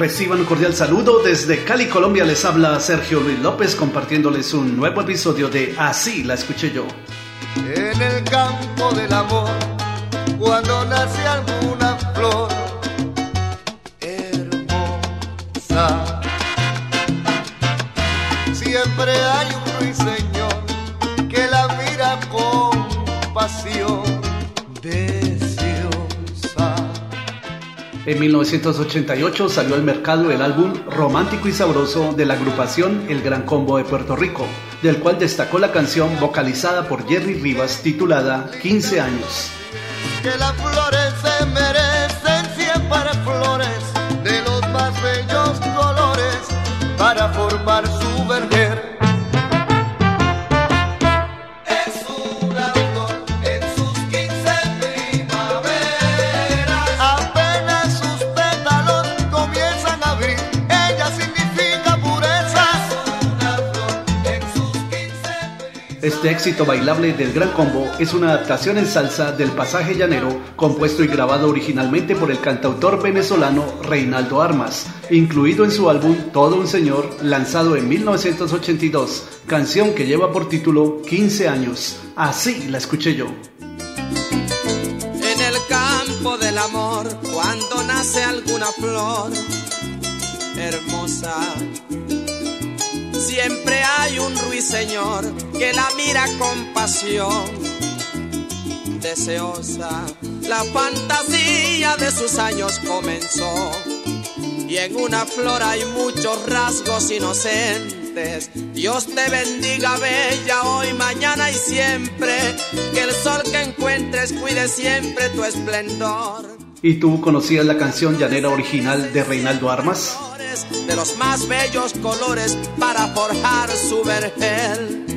Reciban un cordial saludo desde Cali, Colombia. Les habla Sergio Luis López compartiéndoles un nuevo episodio de Así la escuché yo. En el campo del amor, cuando nace alguna flor hermosa, siempre hay un ruiseñor que la mira con pasión En 1988 salió al mercado el álbum Romántico y Sabroso de la agrupación El Gran Combo de Puerto Rico, del cual destacó la canción vocalizada por Jerry Rivas titulada 15 años. Que las flores se Este éxito bailable del Gran Combo es una adaptación en salsa del pasaje llanero compuesto y grabado originalmente por el cantautor venezolano Reinaldo Armas, incluido en su álbum Todo un Señor, lanzado en 1982, canción que lleva por título 15 años. Así la escuché yo. En el campo del amor, cuando nace alguna flor hermosa Siempre hay un ruiseñor que la mira con pasión, deseosa. La fantasía de sus años comenzó. Y en una flor hay muchos rasgos inocentes. Dios te bendiga, bella, hoy, mañana y siempre. Que el sol que encuentres cuide siempre tu esplendor. ¿Y tú conocías la canción llanera original de Reinaldo Armas? De los más bellos colores para forjar su vergel.